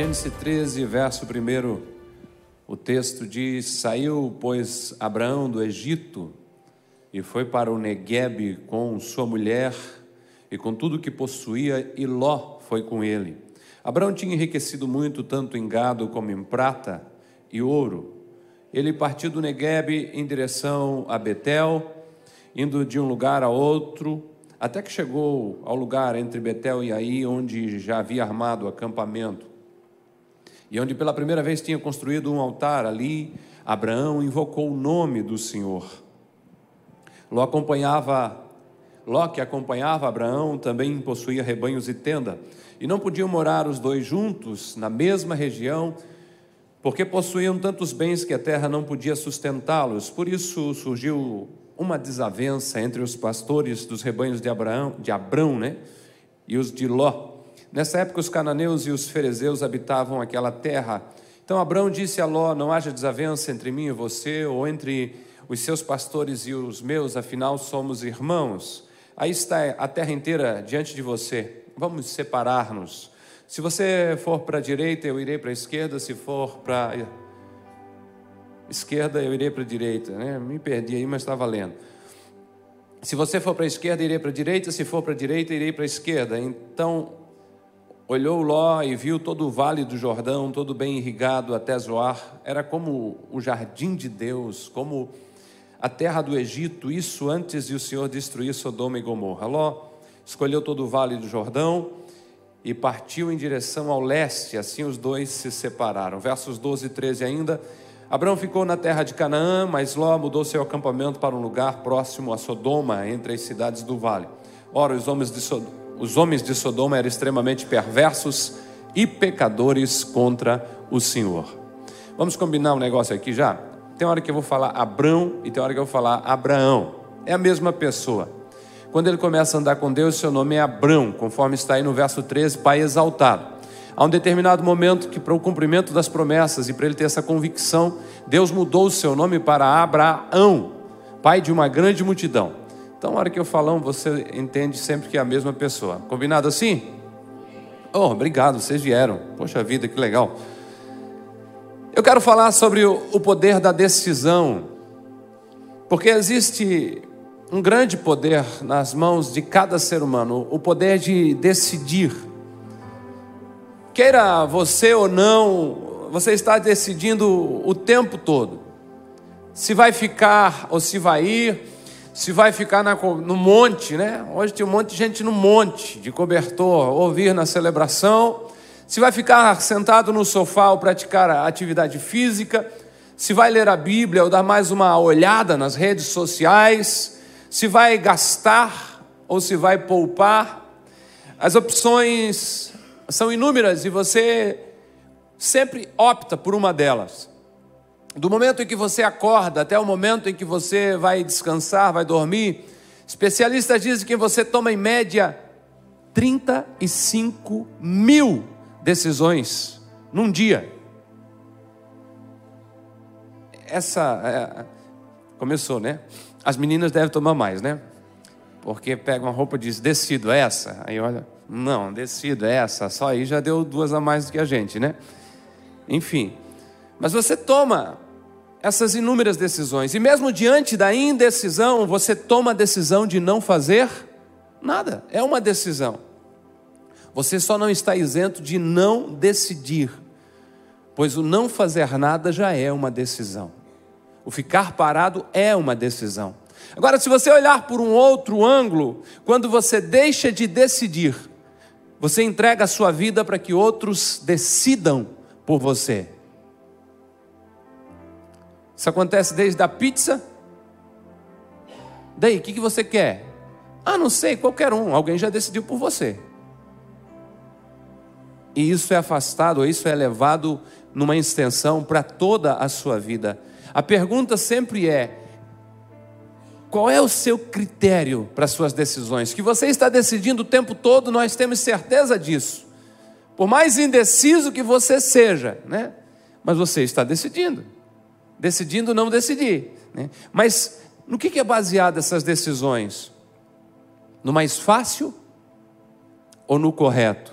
Gênesis 13, verso 1, o texto diz: Saiu, pois, Abraão do Egito e foi para o Neguebe com sua mulher e com tudo que possuía, e Ló foi com ele. Abraão tinha enriquecido muito, tanto em gado como em prata e ouro. Ele partiu do Neguebe em direção a Betel, indo de um lugar a outro, até que chegou ao lugar entre Betel e Aí, onde já havia armado o acampamento. E onde pela primeira vez tinha construído um altar ali, Abraão invocou o nome do Senhor. Ló acompanhava, Ló que acompanhava Abraão também possuía rebanhos e tenda, e não podiam morar os dois juntos na mesma região, porque possuíam tantos bens que a terra não podia sustentá-los. Por isso surgiu uma desavença entre os pastores dos rebanhos de Abraão, de Abrão, né, e os de Ló. Nessa época, os cananeus e os ferezeus habitavam aquela terra. Então Abraão disse a Ló: Não haja desavença entre mim e você, ou entre os seus pastores e os meus, afinal somos irmãos. Aí está a terra inteira diante de você. Vamos separar-nos. Se você for para a direita, eu irei para a esquerda. Se for para a esquerda, eu irei para a direita. Né? Me perdi aí, mas estava lendo. Se você for para a esquerda, irei para a direita. Se for para a direita, irei para a esquerda. Então Olhou Ló e viu todo o vale do Jordão, todo bem irrigado até Zoar. Era como o jardim de Deus, como a terra do Egito, isso antes de o Senhor destruir Sodoma e Gomorra. Ló escolheu todo o vale do Jordão e partiu em direção ao leste, assim os dois se separaram. Versos 12 e 13 ainda. Abraão ficou na terra de Canaã, mas Ló mudou seu acampamento para um lugar próximo a Sodoma, entre as cidades do vale. Ora, os homens de Sodoma os homens de Sodoma eram extremamente perversos e pecadores contra o Senhor. Vamos combinar um negócio aqui já? Tem hora que eu vou falar Abrão e tem hora que eu vou falar Abraão. É a mesma pessoa. Quando ele começa a andar com Deus, seu nome é Abrão, conforme está aí no verso 13, Pai exaltado. Há um determinado momento que, para o cumprimento das promessas e para ele ter essa convicção, Deus mudou o seu nome para Abraão, pai de uma grande multidão. Então, na hora que eu falar, você entende sempre que é a mesma pessoa. Combinado assim? Oh, obrigado, vocês vieram. Poxa vida, que legal. Eu quero falar sobre o poder da decisão, porque existe um grande poder nas mãos de cada ser humano o poder de decidir. Queira você ou não, você está decidindo o tempo todo se vai ficar ou se vai ir se vai ficar na, no monte, né? Hoje tem um monte de gente no monte, de cobertor, ouvir na celebração. Se vai ficar sentado no sofá ou praticar atividade física. Se vai ler a Bíblia ou dar mais uma olhada nas redes sociais. Se vai gastar ou se vai poupar. As opções são inúmeras e você sempre opta por uma delas. Do momento em que você acorda até o momento em que você vai descansar, vai dormir, especialistas dizem que você toma em média 35 mil decisões num dia. Essa. É, começou, né? As meninas devem tomar mais, né? Porque pega uma roupa e diz, decido é essa. Aí olha, não, decido é essa. Só aí já deu duas a mais do que a gente, né? Enfim. Mas você toma essas inúmeras decisões, e mesmo diante da indecisão, você toma a decisão de não fazer nada, é uma decisão. Você só não está isento de não decidir, pois o não fazer nada já é uma decisão. O ficar parado é uma decisão. Agora, se você olhar por um outro ângulo, quando você deixa de decidir, você entrega a sua vida para que outros decidam por você. Isso acontece desde a pizza. Daí, o que, que você quer? Ah, não sei, qualquer um. Alguém já decidiu por você. E isso é afastado, ou isso é levado numa extensão para toda a sua vida. A pergunta sempre é: qual é o seu critério para as suas decisões? Que você está decidindo o tempo todo, nós temos certeza disso. Por mais indeciso que você seja, né? Mas você está decidindo decidindo não decidir. Né? Mas no que, é baseada essas decisões? No mais fácil ou no correto?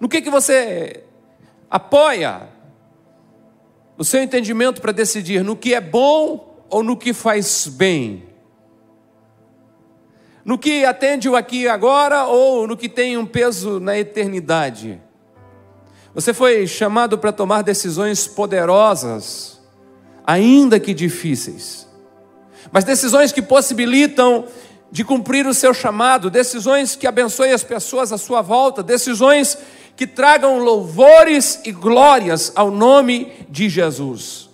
No que, que você apoia o seu entendimento para decidir no que é bom ou no que faz bem? No que atende o aqui e agora ou no que tem um peso na eternidade? Você foi chamado para tomar decisões poderosas, ainda que difíceis, mas decisões que possibilitam de cumprir o seu chamado, decisões que abençoem as pessoas à sua volta, decisões que tragam louvores e glórias ao nome de Jesus.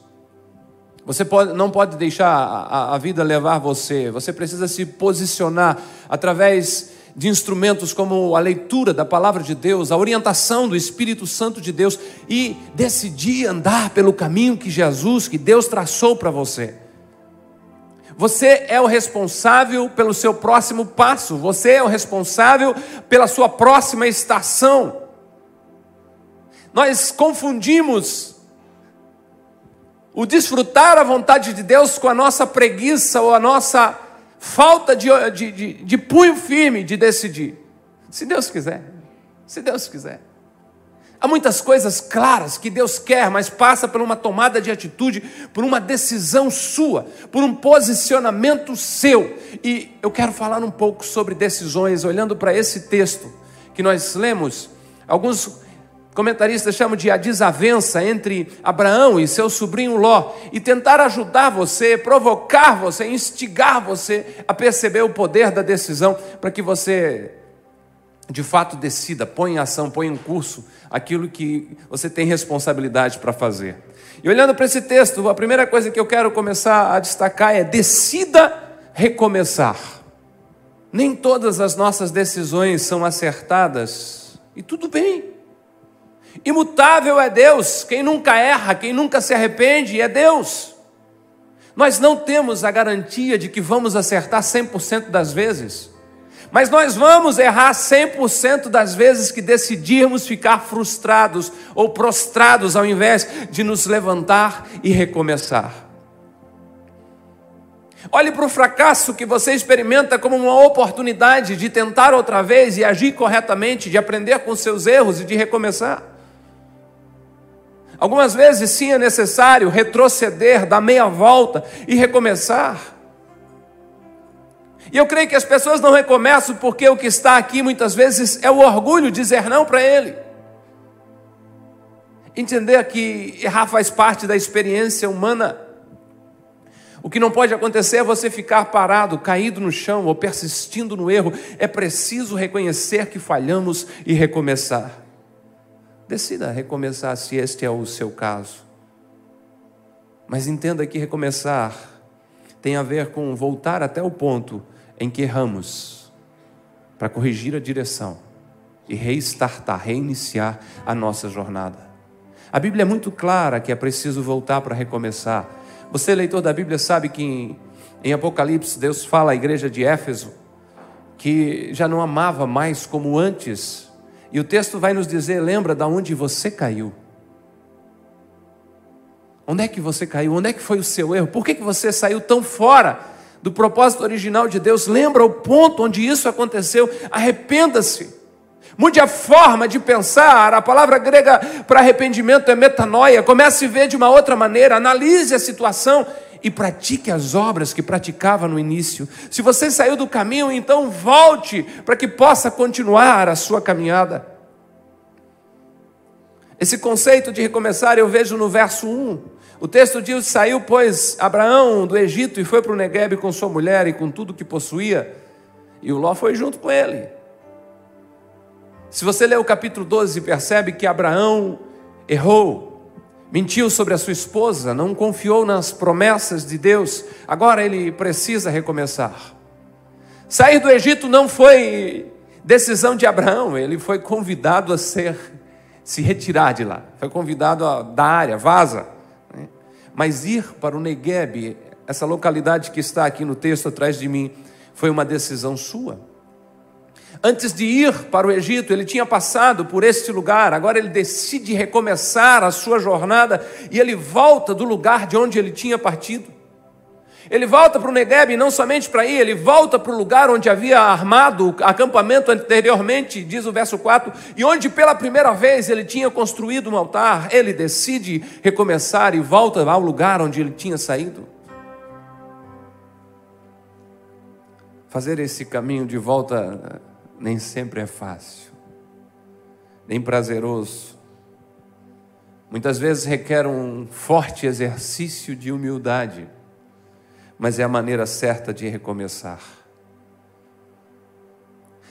Você pode, não pode deixar a, a vida levar você, você precisa se posicionar através de instrumentos como a leitura da palavra de Deus, a orientação do Espírito Santo de Deus e decidir andar pelo caminho que Jesus, que Deus traçou para você. Você é o responsável pelo seu próximo passo, você é o responsável pela sua próxima estação. Nós confundimos o desfrutar a vontade de Deus com a nossa preguiça ou a nossa falta de, de, de, de punho firme de decidir. Se Deus quiser, se Deus quiser. Há muitas coisas claras que Deus quer, mas passa por uma tomada de atitude, por uma decisão sua, por um posicionamento seu. E eu quero falar um pouco sobre decisões, olhando para esse texto que nós lemos. Alguns comentaristas chamam de a desavença entre Abraão e seu sobrinho Ló, e tentar ajudar você, provocar você, instigar você a perceber o poder da decisão, para que você de fato decida, põe em ação, põe em curso aquilo que você tem responsabilidade para fazer. E olhando para esse texto, a primeira coisa que eu quero começar a destacar é: decida recomeçar. Nem todas as nossas decisões são acertadas, e tudo bem. Imutável é Deus, quem nunca erra, quem nunca se arrepende é Deus. Nós não temos a garantia de que vamos acertar 100% das vezes. Mas nós vamos errar 100% das vezes que decidirmos ficar frustrados ou prostrados ao invés de nos levantar e recomeçar. Olhe para o fracasso que você experimenta como uma oportunidade de tentar outra vez e agir corretamente, de aprender com seus erros e de recomeçar. Algumas vezes sim é necessário retroceder, dar meia volta e recomeçar. E eu creio que as pessoas não recomeçam porque o que está aqui muitas vezes é o orgulho dizer não para Ele. Entender que errar faz parte da experiência humana. O que não pode acontecer é você ficar parado, caído no chão ou persistindo no erro. É preciso reconhecer que falhamos e recomeçar. Decida recomeçar se este é o seu caso. Mas entenda que recomeçar tem a ver com voltar até o ponto em que erramos, para corrigir a direção e reestartar, reiniciar a nossa jornada. A Bíblia é muito clara que é preciso voltar para recomeçar. Você, leitor da Bíblia, sabe que em, em Apocalipse Deus fala à igreja de Éfeso que já não amava mais como antes. E o texto vai nos dizer: lembra de onde você caiu. Onde é que você caiu? Onde é que foi o seu erro? Por que, que você saiu tão fora do propósito original de Deus. Lembra o ponto onde isso aconteceu? Arrependa-se. Mude a forma de pensar. A palavra grega para arrependimento é metanoia. Comece a ver de uma outra maneira. Analise a situação e pratique as obras que praticava no início. Se você saiu do caminho, então volte para que possa continuar a sua caminhada. Esse conceito de recomeçar eu vejo no verso 1. O texto diz: Saiu, pois, Abraão do Egito e foi para o Negueb com sua mulher e com tudo que possuía, e o Ló foi junto com ele. Se você ler o capítulo 12, percebe que Abraão errou, mentiu sobre a sua esposa, não confiou nas promessas de Deus, agora ele precisa recomeçar. Sair do Egito não foi decisão de Abraão, ele foi convidado a ser, se retirar de lá, foi convidado a, da área, vaza. Mas ir para o Negueb, essa localidade que está aqui no texto atrás de mim, foi uma decisão sua. Antes de ir para o Egito, ele tinha passado por este lugar, agora ele decide recomeçar a sua jornada e ele volta do lugar de onde ele tinha partido. Ele volta para o Negueb e não somente para ir, ele volta para o lugar onde havia armado o acampamento anteriormente, diz o verso 4, e onde pela primeira vez ele tinha construído um altar. Ele decide recomeçar e volta ao lugar onde ele tinha saído. Fazer esse caminho de volta nem sempre é fácil, nem prazeroso. Muitas vezes requer um forte exercício de humildade mas é a maneira certa de recomeçar.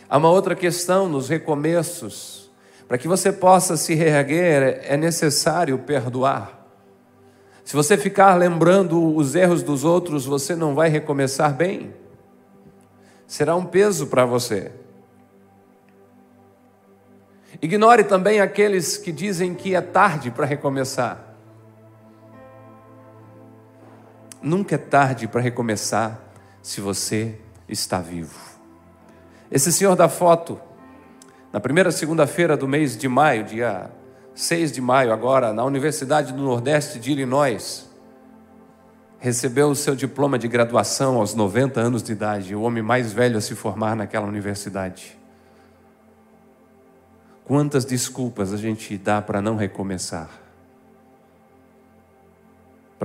Há uma outra questão nos recomeços. Para que você possa se reerguer, é necessário perdoar. Se você ficar lembrando os erros dos outros, você não vai recomeçar bem. Será um peso para você. Ignore também aqueles que dizem que é tarde para recomeçar. Nunca é tarde para recomeçar se você está vivo. Esse senhor da foto, na primeira segunda-feira do mês de maio, dia 6 de maio, agora, na Universidade do Nordeste de Illinois, recebeu o seu diploma de graduação aos 90 anos de idade, o homem mais velho a se formar naquela universidade. Quantas desculpas a gente dá para não recomeçar?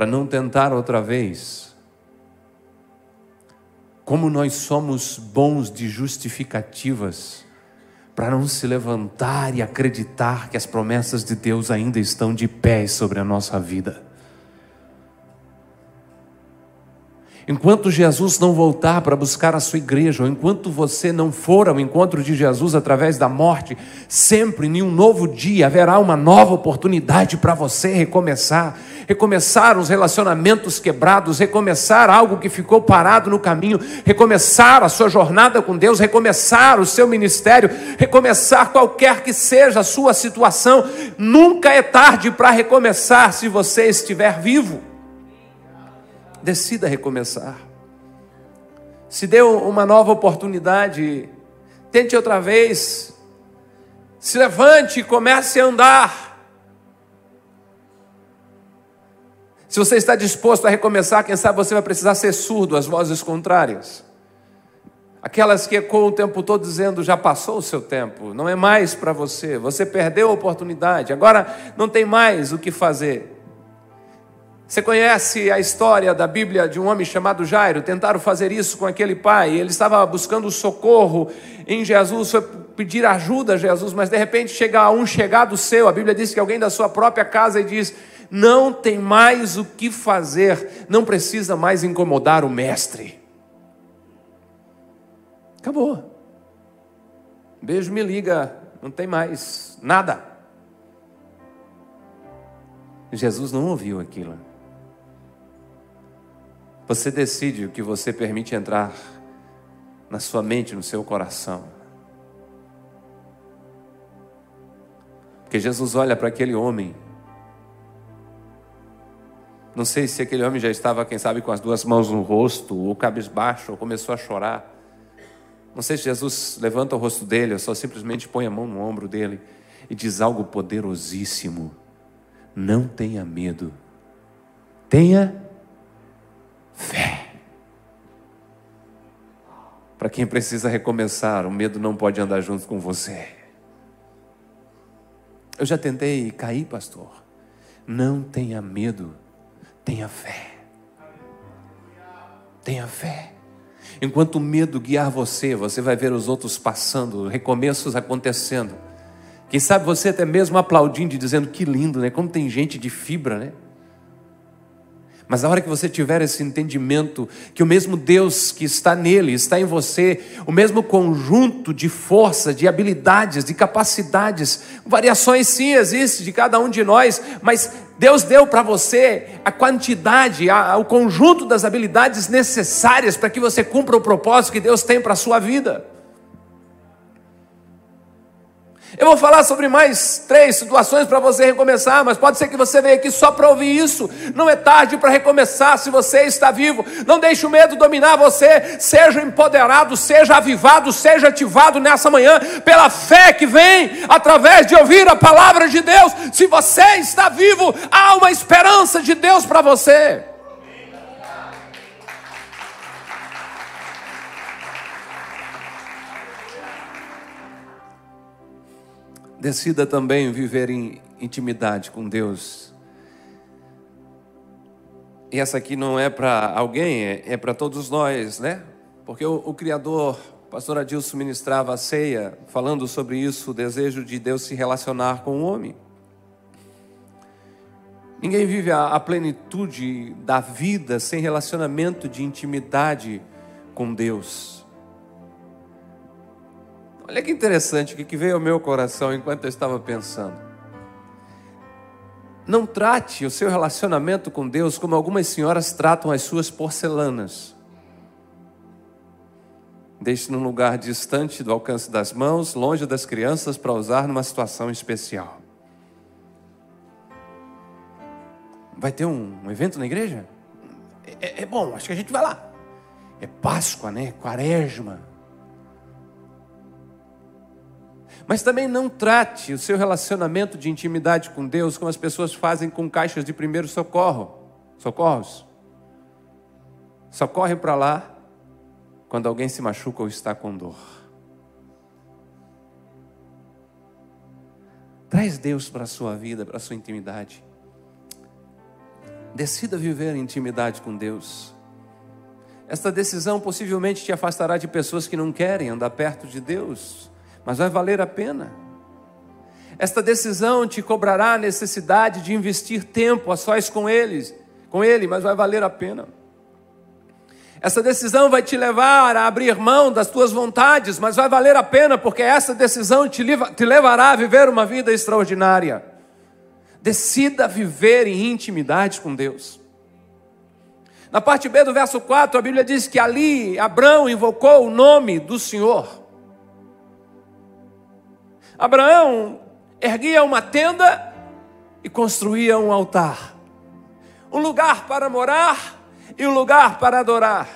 para não tentar outra vez. Como nós somos bons de justificativas para não se levantar e acreditar que as promessas de Deus ainda estão de pé sobre a nossa vida. Enquanto Jesus não voltar para buscar a sua igreja, ou enquanto você não for ao encontro de Jesus através da morte, sempre em um novo dia haverá uma nova oportunidade para você recomeçar recomeçar os relacionamentos quebrados, recomeçar algo que ficou parado no caminho, recomeçar a sua jornada com Deus, recomeçar o seu ministério, recomeçar qualquer que seja a sua situação. Nunca é tarde para recomeçar se você estiver vivo decida recomeçar. Se deu uma nova oportunidade, tente outra vez. Se levante e comece a andar. Se você está disposto a recomeçar, quem sabe você vai precisar ser surdo às vozes contrárias. Aquelas que ecoam o tempo todo dizendo: já passou o seu tempo, não é mais para você, você perdeu a oportunidade, agora não tem mais o que fazer. Você conhece a história da Bíblia de um homem chamado Jairo? Tentaram fazer isso com aquele pai. Ele estava buscando socorro em Jesus, foi pedir ajuda a Jesus, mas de repente chega um chegado seu. A Bíblia diz que alguém da sua própria casa e diz: Não tem mais o que fazer, não precisa mais incomodar o mestre. Acabou. Beijo, me liga, não tem mais nada. Jesus não ouviu aquilo. Você decide o que você permite entrar na sua mente, no seu coração. Porque Jesus olha para aquele homem. Não sei se aquele homem já estava, quem sabe, com as duas mãos no rosto, ou cabisbaixo, ou começou a chorar. Não sei se Jesus levanta o rosto dele, ou só simplesmente põe a mão no ombro dele e diz algo poderosíssimo: Não tenha medo, tenha Para quem precisa recomeçar, o medo não pode andar junto com você. Eu já tentei cair, pastor. Não tenha medo, tenha fé. Tenha fé. Enquanto o medo guiar você, você vai ver os outros passando, recomeços acontecendo. Quem sabe você até mesmo aplaudindo e dizendo que lindo, né? Como tem gente de fibra, né? Mas na hora que você tiver esse entendimento que o mesmo Deus que está nele, está em você, o mesmo conjunto de força, de habilidades, de capacidades, variações sim existem de cada um de nós, mas Deus deu para você a quantidade, a, o conjunto das habilidades necessárias para que você cumpra o propósito que Deus tem para a sua vida. Eu vou falar sobre mais três situações para você recomeçar, mas pode ser que você venha aqui só para ouvir isso. Não é tarde para recomeçar se você está vivo. Não deixe o medo dominar você. Seja empoderado, seja avivado, seja ativado nessa manhã pela fé que vem através de ouvir a palavra de Deus. Se você está vivo, há uma esperança de Deus para você. Decida também viver em intimidade com Deus. E essa aqui não é para alguém, é, é para todos nós, né? Porque o, o Criador, pastor Adilson ministrava a ceia, falando sobre isso, o desejo de Deus se relacionar com o homem. Ninguém vive a, a plenitude da vida sem relacionamento de intimidade com Deus. Olha que interessante, o que veio ao meu coração enquanto eu estava pensando. Não trate o seu relacionamento com Deus como algumas senhoras tratam as suas porcelanas. Deixe num lugar distante do alcance das mãos, longe das crianças, para usar numa situação especial. Vai ter um, um evento na igreja? É, é, bom, acho que a gente vai lá. É Páscoa, né? Quaresma. Mas também não trate o seu relacionamento de intimidade com Deus como as pessoas fazem com caixas de primeiro socorro, socorros. Só corre para lá quando alguém se machuca ou está com dor. Traz Deus para a sua vida, para a sua intimidade. Decida viver em intimidade com Deus. Esta decisão possivelmente te afastará de pessoas que não querem andar perto de Deus mas vai valer a pena. Esta decisão te cobrará a necessidade de investir tempo a sós com eles, com ele, mas vai valer a pena. Essa decisão vai te levar a abrir mão das tuas vontades, mas vai valer a pena, porque essa decisão te, te levará a viver uma vida extraordinária. Decida viver em intimidade com Deus. Na parte B do verso 4, a Bíblia diz que ali Abraão invocou o nome do Senhor. Abraão erguia uma tenda e construía um altar, um lugar para morar e um lugar para adorar.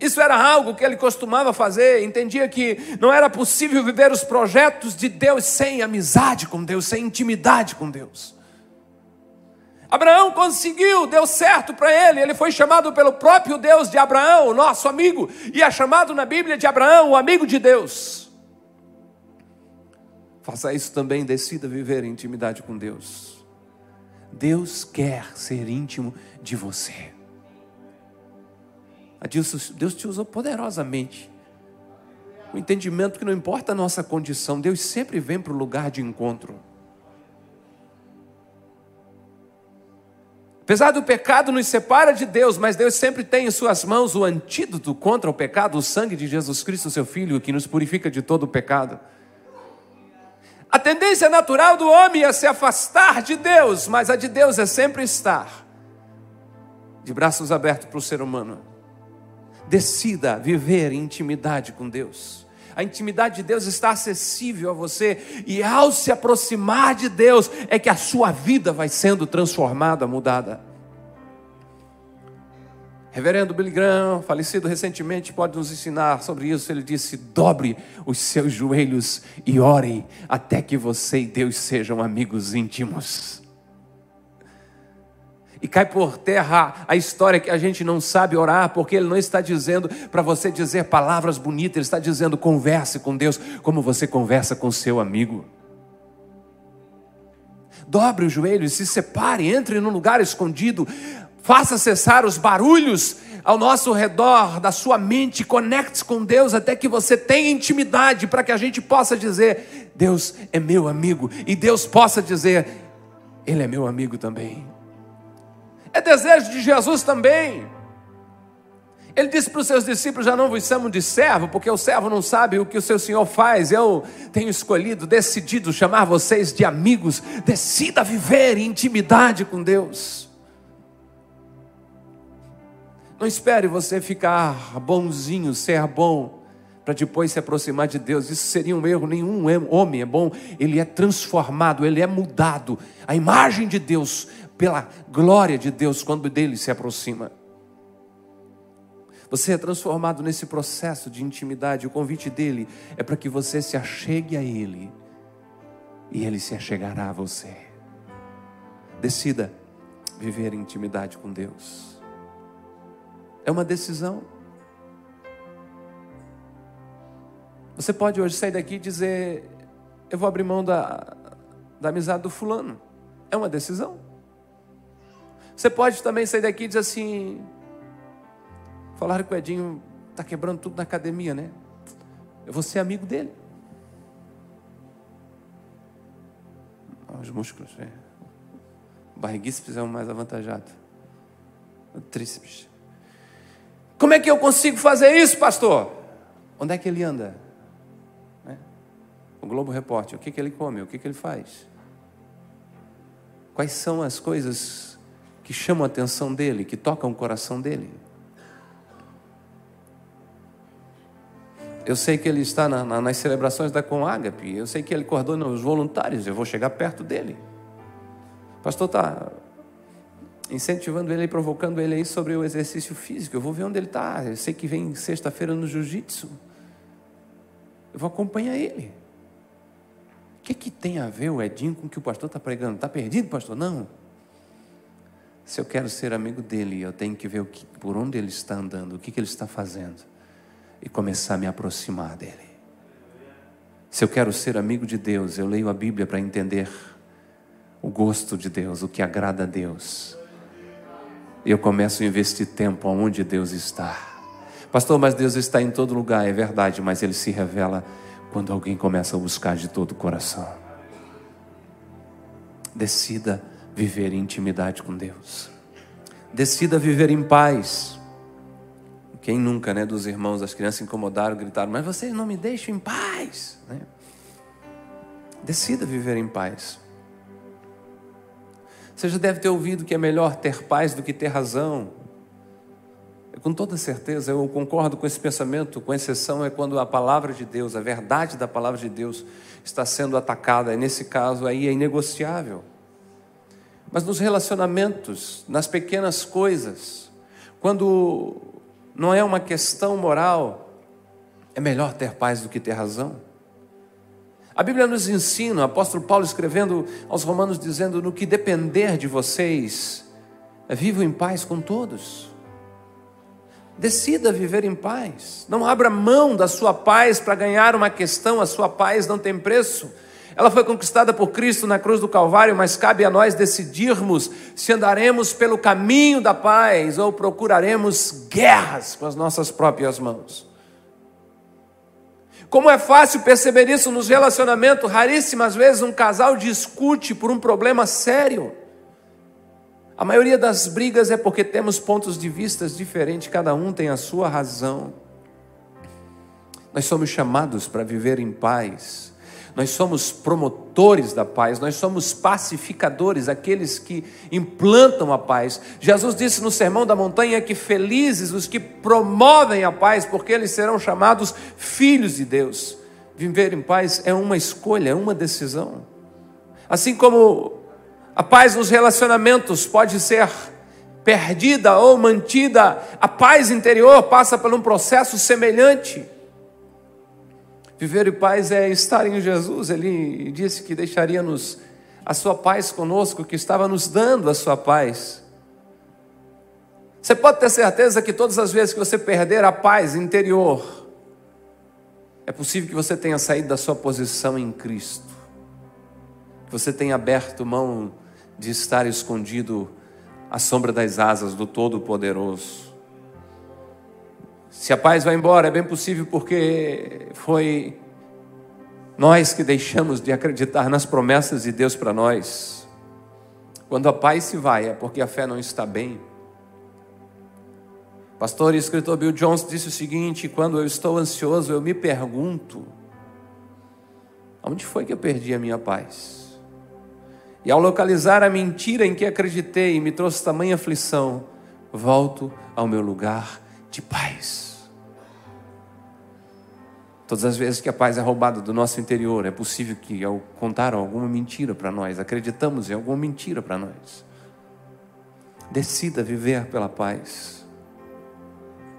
Isso era algo que ele costumava fazer, entendia que não era possível viver os projetos de Deus sem amizade com Deus, sem intimidade com Deus. Abraão conseguiu, deu certo para ele, ele foi chamado pelo próprio Deus de Abraão, nosso amigo, e é chamado na Bíblia de Abraão, o amigo de Deus. Faça isso também, decida viver em intimidade com Deus. Deus quer ser íntimo de você. Deus te usou poderosamente. O entendimento que não importa a nossa condição, Deus sempre vem para o lugar de encontro. Apesar do pecado nos separa de Deus, mas Deus sempre tem em suas mãos o antídoto contra o pecado, o sangue de Jesus Cristo, seu Filho, que nos purifica de todo o pecado. A tendência natural do homem é se afastar de Deus, mas a de Deus é sempre estar de braços abertos para o ser humano. Decida viver em intimidade com Deus. A intimidade de Deus está acessível a você, e ao se aproximar de Deus, é que a sua vida vai sendo transformada, mudada. Reverendo Billy Graham, falecido recentemente, pode nos ensinar sobre isso. Ele disse: dobre os seus joelhos e ore até que você e Deus sejam amigos íntimos. E cai por terra a história que a gente não sabe orar, porque ele não está dizendo para você dizer palavras bonitas, ele está dizendo converse com Deus como você conversa com seu amigo. Dobre os joelhos, se separe, entre num lugar escondido, faça cessar os barulhos ao nosso redor da sua mente, conecte-se com Deus até que você tenha intimidade para que a gente possa dizer: Deus é meu amigo, e Deus possa dizer: Ele é meu amigo também. É desejo de Jesus também. Ele disse para os seus discípulos: Já não vos chamo de servo, porque o servo não sabe o que o seu senhor faz. Eu tenho escolhido, decidido chamar vocês de amigos. Decida viver em intimidade com Deus. Não espere você ficar bonzinho, ser bom, para depois se aproximar de Deus. Isso seria um erro. Nenhum homem é bom, ele é transformado, ele é mudado. A imagem de Deus, pela glória de Deus, quando dele se aproxima. Você é transformado nesse processo de intimidade. O convite dele é para que você se achegue a ele e ele se achegará a você. Decida viver intimidade com Deus. É uma decisão. Você pode hoje sair daqui e dizer: eu vou abrir mão da, da amizade do fulano. É uma decisão. Você pode também sair daqui e dizer assim: falaram que o Edinho está quebrando tudo na academia, né? Eu vou ser amigo dele. Os músculos, é. Barriguíceps é o mais avantajado. O tríceps. Como é que eu consigo fazer isso, pastor? Onde é que ele anda? Né? O Globo Repórter, o que, que ele come, o que, que ele faz? Quais são as coisas que chamam a atenção dele, que tocam o coração dele? Eu sei que ele está na, na, nas celebrações da Comágape, eu sei que ele coordena os voluntários, eu vou chegar perto dele. Pastor está incentivando ele provocando ele aí sobre o exercício físico. Eu vou ver onde ele está. Eu sei que vem sexta-feira no jiu-jitsu. Eu vou acompanhar ele. O que, que tem a ver o Edinho com o que o pastor está pregando? Está perdido, pastor? Não. Se eu quero ser amigo dele, eu tenho que ver que, por onde ele está andando, o que, que ele está fazendo e começar a me aproximar dele. Se eu quero ser amigo de Deus, eu leio a Bíblia para entender o gosto de Deus, o que agrada a Deus. E eu começo a investir tempo onde Deus está. Pastor, mas Deus está em todo lugar, é verdade, mas Ele se revela quando alguém começa a buscar de todo o coração. Decida viver em intimidade com Deus. Decida viver em paz. Quem nunca, né, dos irmãos, as crianças incomodaram, gritaram, mas vocês não me deixam em paz. Né? Decida viver em paz. Você já deve ter ouvido que é melhor ter paz do que ter razão. Com toda certeza, eu concordo com esse pensamento, com exceção é quando a palavra de Deus, a verdade da palavra de Deus está sendo atacada, e nesse caso aí é inegociável. Mas nos relacionamentos, nas pequenas coisas, quando não é uma questão moral. É melhor ter paz do que ter razão. A Bíblia nos ensina, o apóstolo Paulo escrevendo aos Romanos, dizendo: no que depender de vocês, vivam em paz com todos. Decida viver em paz. Não abra mão da sua paz para ganhar uma questão, a sua paz não tem preço. Ela foi conquistada por Cristo na cruz do Calvário, mas cabe a nós decidirmos se andaremos pelo caminho da paz ou procuraremos guerras com as nossas próprias mãos. Como é fácil perceber isso nos relacionamentos, raríssimas vezes um casal discute por um problema sério. A maioria das brigas é porque temos pontos de vista diferentes, cada um tem a sua razão. Nós somos chamados para viver em paz nós somos promotores da paz, nós somos pacificadores, aqueles que implantam a paz. Jesus disse no Sermão da Montanha que felizes os que promovem a paz, porque eles serão chamados filhos de Deus. Viver em paz é uma escolha, é uma decisão. Assim como a paz nos relacionamentos pode ser perdida ou mantida, a paz interior passa por um processo semelhante. Viver em paz é estar em Jesus. Ele disse que deixaria-nos a sua paz conosco, que estava nos dando a sua paz. Você pode ter certeza que todas as vezes que você perder a paz interior, é possível que você tenha saído da sua posição em Cristo, que você tenha aberto mão de estar escondido à sombra das asas do Todo-Poderoso. Se a paz vai embora, é bem possível porque foi nós que deixamos de acreditar nas promessas de Deus para nós. Quando a paz se vai, é porque a fé não está bem. Pastor e escritor Bill Jones disse o seguinte: quando eu estou ansioso, eu me pergunto: onde foi que eu perdi a minha paz? E ao localizar a mentira em que acreditei e me trouxe tamanha aflição, volto ao meu lugar de paz. Todas as vezes que a paz é roubada do nosso interior, é possível que ao contar alguma mentira para nós, acreditamos em alguma mentira para nós. Decida viver pela paz.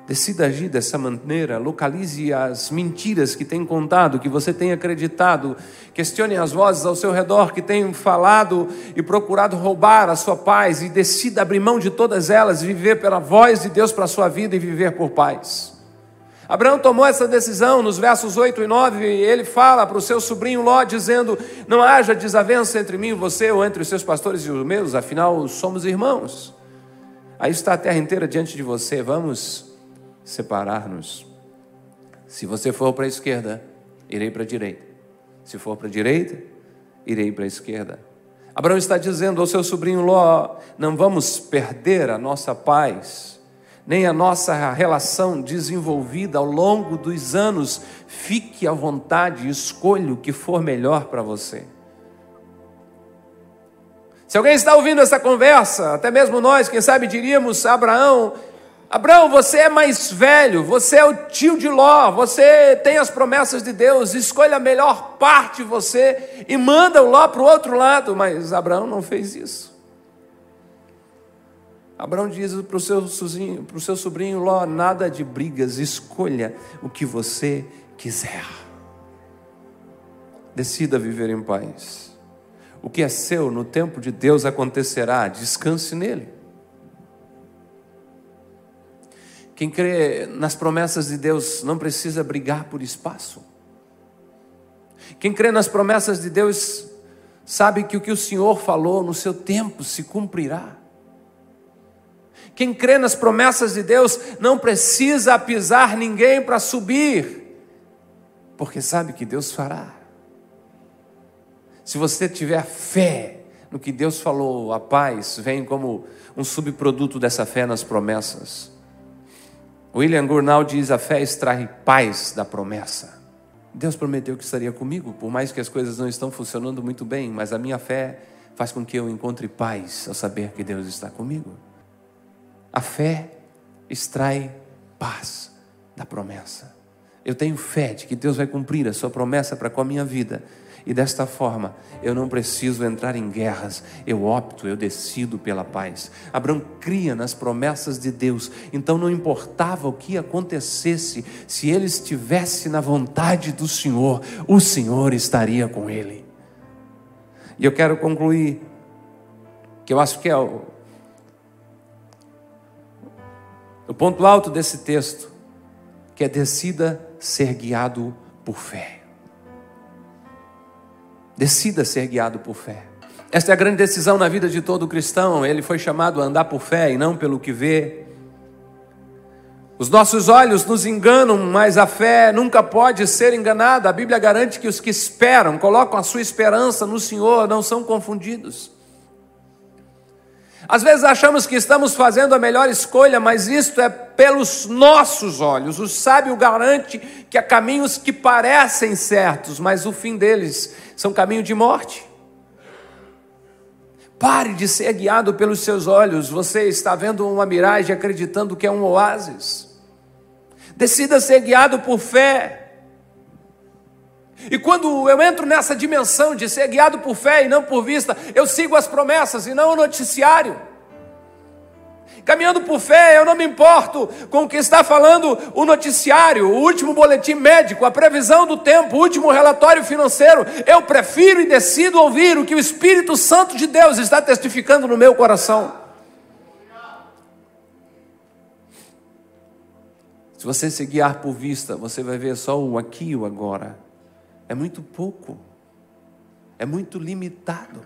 Decida agir dessa maneira, localize as mentiras que tem contado, que você tem acreditado, questione as vozes ao seu redor que têm falado e procurado roubar a sua paz e decida abrir mão de todas elas, viver pela voz de Deus para a sua vida e viver por paz. Abraão tomou essa decisão nos versos 8 e 9, e ele fala para o seu sobrinho Ló, dizendo: Não haja desavença entre mim e você, ou entre os seus pastores e os meus, afinal somos irmãos. Aí está a terra inteira diante de você, vamos separar-nos. Se você for para a esquerda, irei para a direita. Se for para a direita, irei para a esquerda. Abraão está dizendo ao seu sobrinho Ló: Não vamos perder a nossa paz nem a nossa relação desenvolvida ao longo dos anos, fique à vontade, escolha o que for melhor para você. Se alguém está ouvindo essa conversa, até mesmo nós, quem sabe diríamos Abraão: Abraão, você é mais velho, você é o tio de Ló, você tem as promessas de Deus, escolha a melhor parte de você e manda o Ló para o outro lado. Mas Abraão não fez isso. Abraão diz para o seu, para o seu sobrinho Ló: nada de brigas, escolha o que você quiser. Decida viver em paz. O que é seu no tempo de Deus acontecerá, descanse nele. Quem crê nas promessas de Deus não precisa brigar por espaço. Quem crê nas promessas de Deus sabe que o que o Senhor falou no seu tempo se cumprirá. Quem crê nas promessas de Deus não precisa pisar ninguém para subir, porque sabe que Deus fará. Se você tiver fé no que Deus falou, a paz vem como um subproduto dessa fé nas promessas. William Gurnall diz: a fé extrai paz da promessa. Deus prometeu que estaria comigo, por mais que as coisas não estão funcionando muito bem, mas a minha fé faz com que eu encontre paz ao saber que Deus está comigo. A fé extrai paz da promessa. Eu tenho fé de que Deus vai cumprir a sua promessa para com a minha vida. E desta forma, eu não preciso entrar em guerras, eu opto, eu decido pela paz. Abraão cria nas promessas de Deus, então não importava o que acontecesse, se ele estivesse na vontade do Senhor, o Senhor estaria com ele. E eu quero concluir, que eu acho que é o, o ponto alto desse texto, que é decida ser guiado por fé. Decida ser guiado por fé. Esta é a grande decisão na vida de todo cristão. Ele foi chamado a andar por fé e não pelo que vê. Os nossos olhos nos enganam, mas a fé nunca pode ser enganada. A Bíblia garante que os que esperam, colocam a sua esperança no Senhor, não são confundidos. Às vezes achamos que estamos fazendo a melhor escolha, mas isto é pelos nossos olhos. O sábio garante que há caminhos que parecem certos, mas o fim deles são caminho de morte. Pare de ser guiado pelos seus olhos. Você está vendo uma miragem acreditando que é um oásis. Decida ser guiado por fé. E quando eu entro nessa dimensão de ser guiado por fé e não por vista, eu sigo as promessas e não o noticiário. Caminhando por fé, eu não me importo com o que está falando o noticiário, o último boletim médico, a previsão do tempo, o último relatório financeiro. Eu prefiro e decido ouvir o que o Espírito Santo de Deus está testificando no meu coração. Se você se guiar por vista, você vai ver só o aqui e o agora é muito pouco, é muito limitado,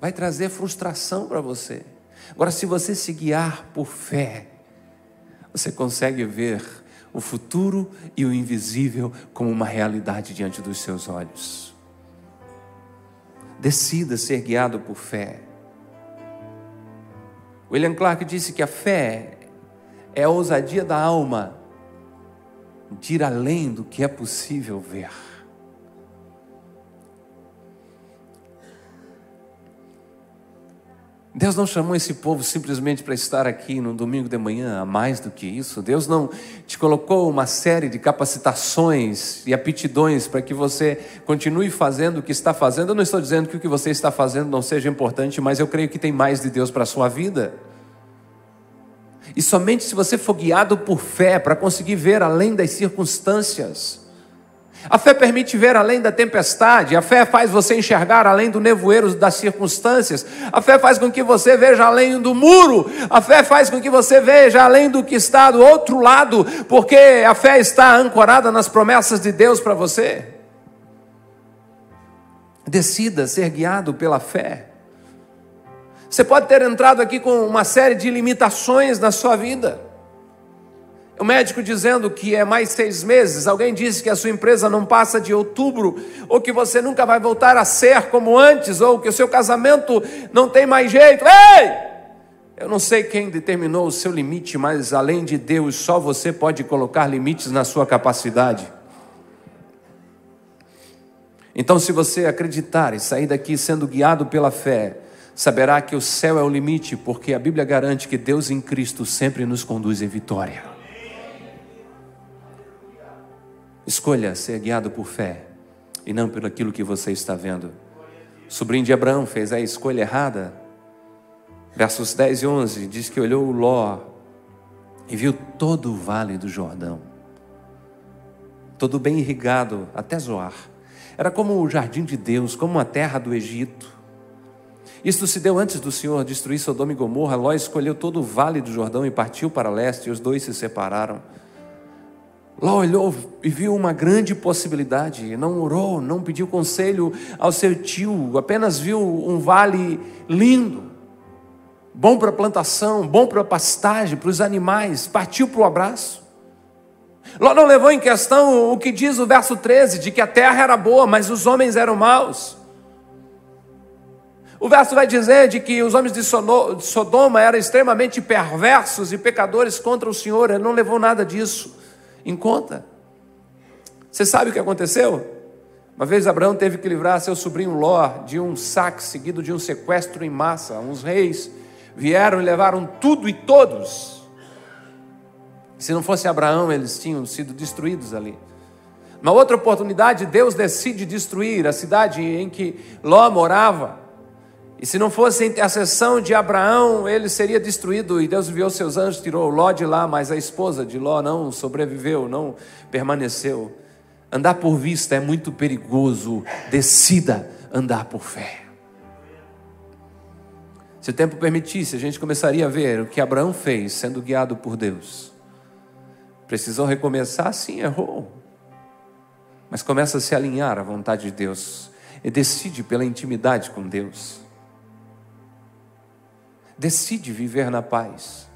vai trazer frustração para você. Agora, se você se guiar por fé, você consegue ver o futuro e o invisível como uma realidade diante dos seus olhos. Decida ser guiado por fé. William Clark disse que a fé é a ousadia da alma de ir além do que é possível ver. Deus não chamou esse povo simplesmente para estar aqui no domingo de manhã, a mais do que isso. Deus não te colocou uma série de capacitações e aptidões para que você continue fazendo o que está fazendo. Eu não estou dizendo que o que você está fazendo não seja importante, mas eu creio que tem mais de Deus para a sua vida. E somente se você for guiado por fé para conseguir ver além das circunstâncias. A fé permite ver além da tempestade, a fé faz você enxergar além do nevoeiro das circunstâncias, a fé faz com que você veja além do muro, a fé faz com que você veja além do que está do outro lado, porque a fé está ancorada nas promessas de Deus para você. Decida ser guiado pela fé. Você pode ter entrado aqui com uma série de limitações na sua vida. O médico dizendo que é mais seis meses, alguém disse que a sua empresa não passa de outubro, ou que você nunca vai voltar a ser como antes, ou que o seu casamento não tem mais jeito. Ei! Eu não sei quem determinou o seu limite, mas além de Deus, só você pode colocar limites na sua capacidade. Então, se você acreditar e sair daqui sendo guiado pela fé, saberá que o céu é o limite, porque a Bíblia garante que Deus em Cristo sempre nos conduz em vitória. Escolha ser guiado por fé e não por aquilo que você está vendo. O sobrinho de Abraão fez a escolha errada. Versos 10 e 11 diz que olhou o Ló e viu todo o vale do Jordão, todo bem irrigado até Zoar. Era como o jardim de Deus, como a terra do Egito. Isto se deu antes do Senhor destruir Sodoma e Gomorra. Ló escolheu todo o vale do Jordão e partiu para leste, e os dois se separaram. Ló olhou e viu uma grande possibilidade, não orou, não pediu conselho ao seu tio, apenas viu um vale lindo, bom para plantação, bom para pastagem, para os animais, partiu para o abraço. Ló não levou em questão o que diz o verso 13, de que a terra era boa, mas os homens eram maus. O verso vai dizer de que os homens de Sodoma eram extremamente perversos e pecadores contra o Senhor, ele não levou nada disso em conta. Você sabe o que aconteceu? Uma vez Abraão teve que livrar seu sobrinho Ló de um saque seguido de um sequestro em massa. Uns reis vieram e levaram tudo e todos. Se não fosse Abraão, eles tinham sido destruídos ali. Uma outra oportunidade, Deus decide destruir a cidade em que Ló morava. E se não fosse a intercessão de Abraão, ele seria destruído. E Deus enviou seus anjos, tirou Ló de lá, mas a esposa de Ló não sobreviveu, não permaneceu. Andar por vista é muito perigoso. Decida andar por fé. Se o tempo permitisse, a gente começaria a ver o que Abraão fez sendo guiado por Deus. Precisou recomeçar? Sim, errou. Mas começa a se alinhar à vontade de Deus. E decide pela intimidade com Deus decide viver na paz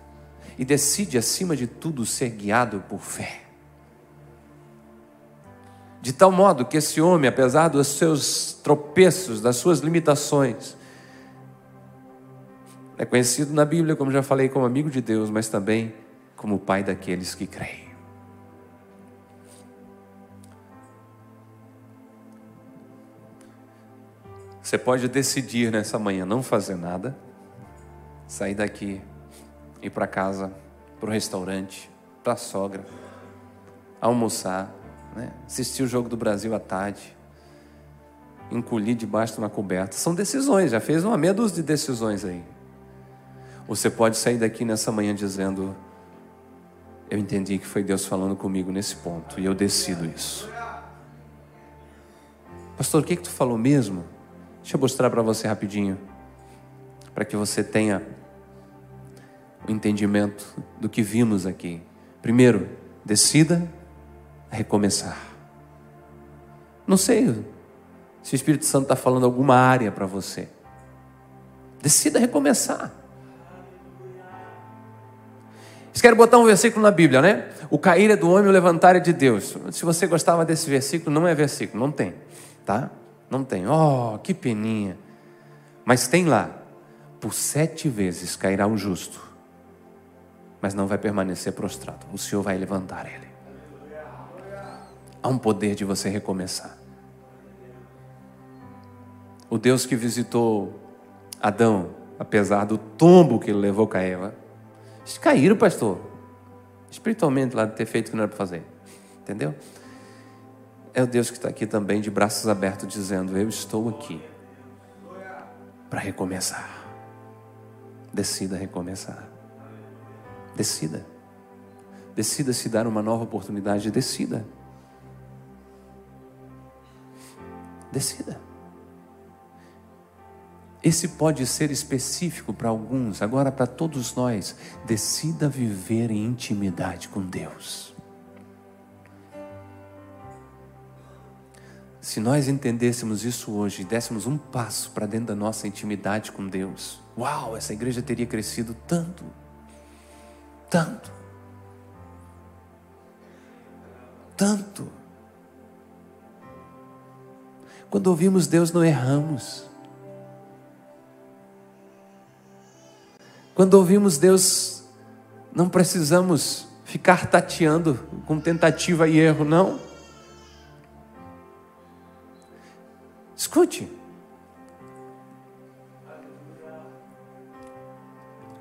e decide, acima de tudo, ser guiado por fé. De tal modo que esse homem, apesar dos seus tropeços, das suas limitações, é conhecido na Bíblia, como já falei, como amigo de Deus, mas também como pai daqueles que creem. Você pode decidir nessa manhã não fazer nada sair daqui, ir para casa, para o restaurante, para a sogra, almoçar, né? assistir o jogo do Brasil à tarde, encolher debaixo de uma coberta. São decisões, já fez uma meia dúzia de decisões aí. Você pode sair daqui nessa manhã dizendo: Eu entendi que foi Deus falando comigo nesse ponto e eu decido isso. Pastor, o que, que tu falou mesmo? Deixa eu mostrar para você rapidinho, para que você tenha o entendimento do que vimos aqui. Primeiro, decida recomeçar. Não sei se o Espírito Santo está falando alguma área para você. Decida recomeçar. Vocês querem botar um versículo na Bíblia, né? O cair é do homem, o levantar é de Deus. Se você gostava desse versículo, não é versículo, não tem, tá? Não tem. Oh, que peninha. Mas tem lá. Por sete vezes cairá o justo, mas não vai permanecer prostrado. O Senhor vai levantar ele. Há um poder de você recomeçar. O Deus que visitou Adão, apesar do tombo que ele levou com a Eva, eles caíram, pastor. Espiritualmente, lá de ter feito o que não era para fazer. Entendeu? É o Deus que está aqui também, de braços abertos, dizendo: Eu estou aqui para recomeçar. Decida recomeçar. Decida. Decida se dar uma nova oportunidade, decida. Decida. Esse pode ser específico para alguns, agora para todos nós. Decida viver em intimidade com Deus. Se nós entendêssemos isso hoje e dessemos um passo para dentro da nossa intimidade com Deus, uau, essa igreja teria crescido tanto, tanto, tanto. Quando ouvimos Deus, não erramos. Quando ouvimos Deus, não precisamos ficar tateando com tentativa e erro, não. Escute.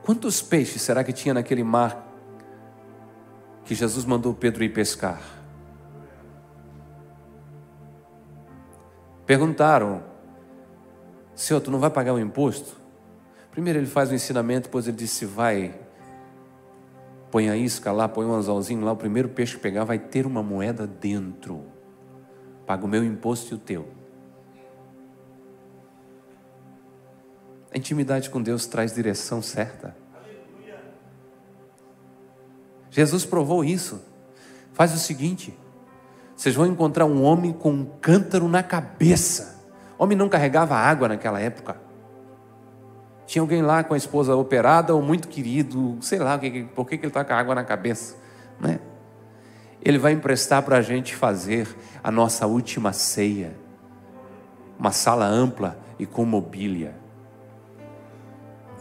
Quantos peixes será que tinha naquele mar que Jesus mandou Pedro ir pescar? Perguntaram, Senhor, tu não vai pagar o imposto? Primeiro ele faz o ensinamento, depois ele disse: vai, põe a isca lá, põe um anzolzinho lá, o primeiro peixe que pegar vai ter uma moeda dentro. Paga o meu imposto e o teu. Intimidade com Deus traz direção certa. Jesus provou isso. Faz o seguinte: vocês vão encontrar um homem com um cântaro na cabeça. O homem não carregava água naquela época. Tinha alguém lá com a esposa operada ou muito querido, sei lá por que, ele está com a água na cabeça. Né? Ele vai emprestar para a gente fazer a nossa última ceia. Uma sala ampla e com mobília.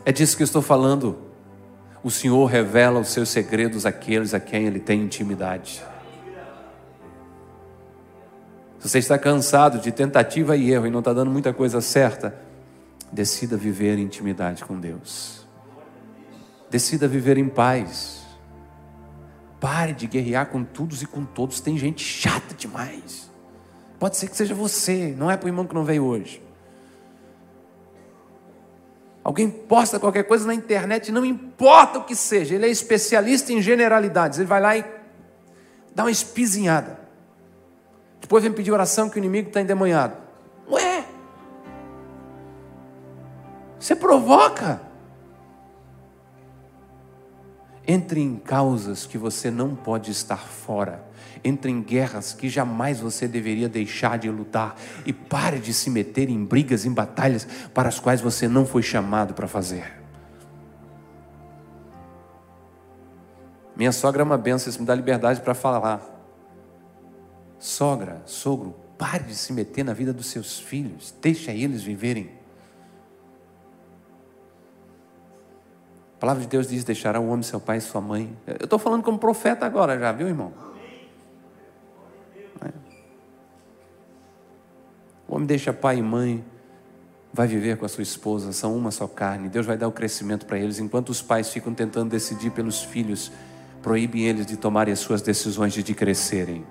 É disso que eu estou falando. O Senhor revela os seus segredos àqueles a quem Ele tem intimidade. Se você está cansado de tentativa e erro e não está dando muita coisa certa, Decida viver em intimidade com Deus. Decida viver em paz. Pare de guerrear com todos e com todos. Tem gente chata demais. Pode ser que seja você, não é para o irmão que não veio hoje. Alguém posta qualquer coisa na internet, não importa o que seja, ele é especialista em generalidades. Ele vai lá e dá uma espizinhada. Depois vem pedir oração que o inimigo está endemonhado. Ué, você provoca. Entre em causas que você não pode estar fora. Entre em guerras que jamais você deveria deixar de lutar. E pare de se meter em brigas, em batalhas para as quais você não foi chamado para fazer. Minha sogra é uma benção, isso me dá liberdade para falar. Sogra, sogro, pare de se meter na vida dos seus filhos, deixa eles viverem. A palavra de Deus diz: deixará o homem seu pai e sua mãe. Eu estou falando como profeta agora, já viu, irmão? O homem deixa pai e mãe, vai viver com a sua esposa, são uma só carne. Deus vai dar o crescimento para eles, enquanto os pais ficam tentando decidir pelos filhos, proíbem eles de tomarem as suas decisões de, de crescerem.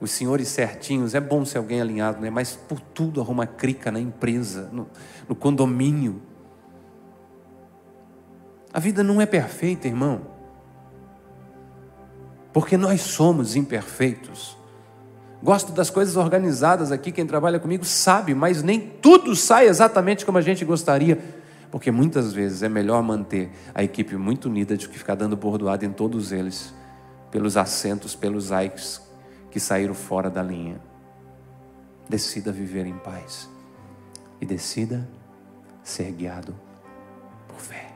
os senhores certinhos, é bom ser alguém alinhado, né? mas por tudo arruma crica na empresa, no, no condomínio. A vida não é perfeita, irmão, porque nós somos imperfeitos. Gosto das coisas organizadas aqui, quem trabalha comigo sabe, mas nem tudo sai exatamente como a gente gostaria, porque muitas vezes é melhor manter a equipe muito unida do que ficar dando bordoada em todos eles, pelos assentos, pelos likes que saíram fora da linha. Decida viver em paz e decida ser guiado por fé.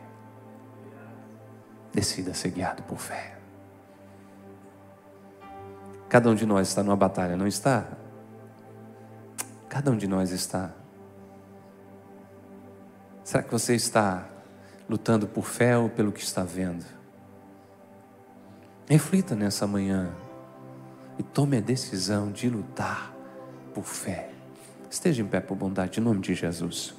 Decida ser guiado por fé. Cada um de nós está numa batalha, não está? Cada um de nós está. Será que você está lutando por fé ou pelo que está vendo? Reflita nessa manhã e tome a decisão de lutar por fé. Esteja em pé por bondade, em nome de Jesus.